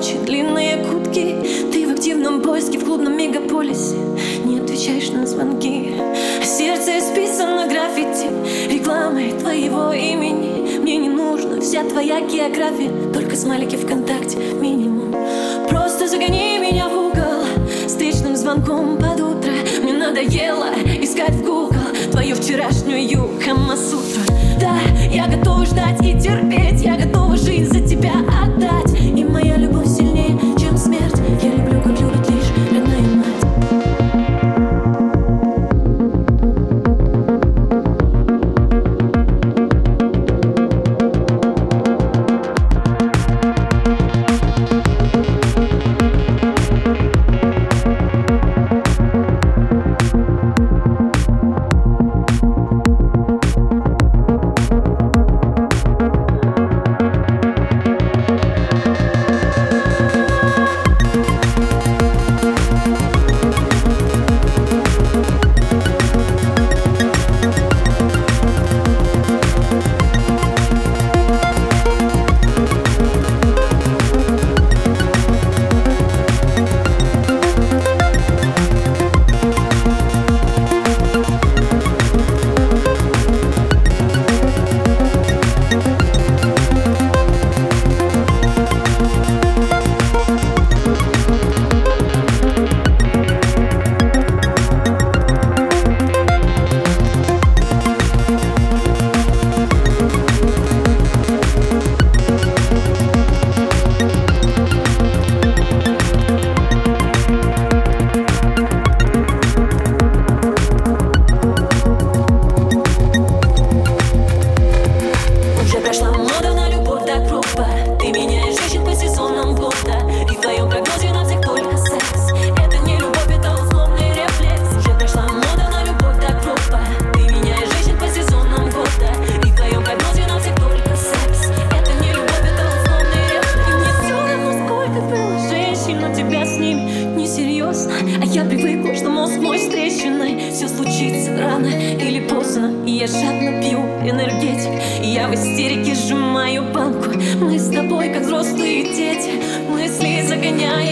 ночи, длинные кутки. Ты в активном поиске в клубном мегаполисе. Не отвечаешь на звонки. Сердце исписано граффити. Рекламой твоего имени. Мне не нужна вся твоя география. Только смайлики ВКонтакте минимум. Просто загони меня в угол. Встречным звонком под утро. Мне надоело искать в Google Твою вчерашнюю Камасутру Да, я готова ждать и терпеть. Я готова трещиной Все случится рано или поздно. Я жадно пью энергетик. Я в истерике сжимаю банку. Мы с тобой как взрослые дети. Мысли загоняем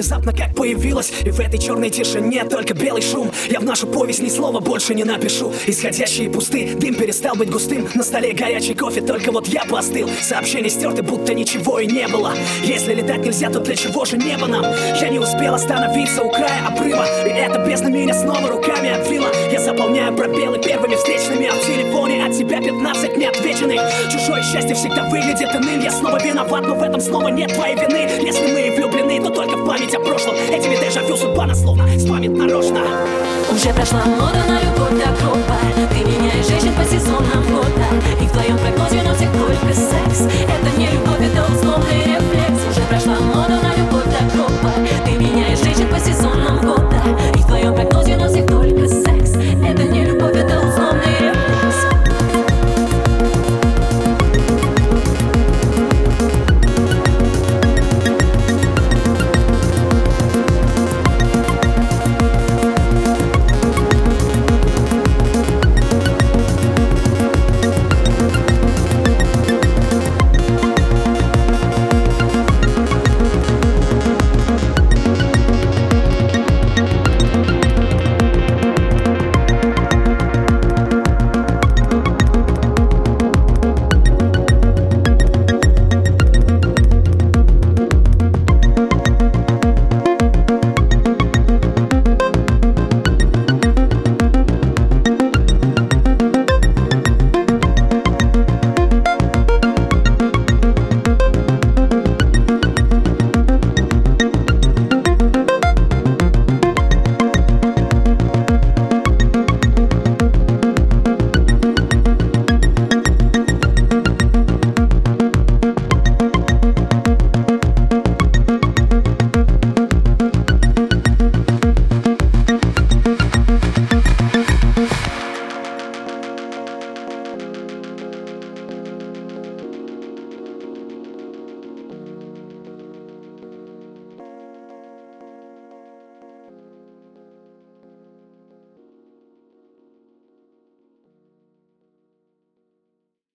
внезапно, как появилась И в этой черной тишине только белый шум. Я в нашу повесть ни слова больше не напишу. Исходящие пусты, дым перестал быть густым. На столе горячий кофе, только вот я постыл. Сообщения стерты, будто ничего и не было. Если летать нельзя, то для чего же небо нам? Я не успел остановиться у края обрыва. И эта бездна меня снова руками обвила. Я заполняю пробелы первыми встречными. А в телефоне от тебя 15 неотвеченных. Чужое счастье всегда выглядит иным. Я снова виноват, но в этом снова нет твоей вины. Если мы влюблены, то только в память о прошлом Этими дежавю судьба нас словно спамит нарочно. Уже прошла мода на любовь гроба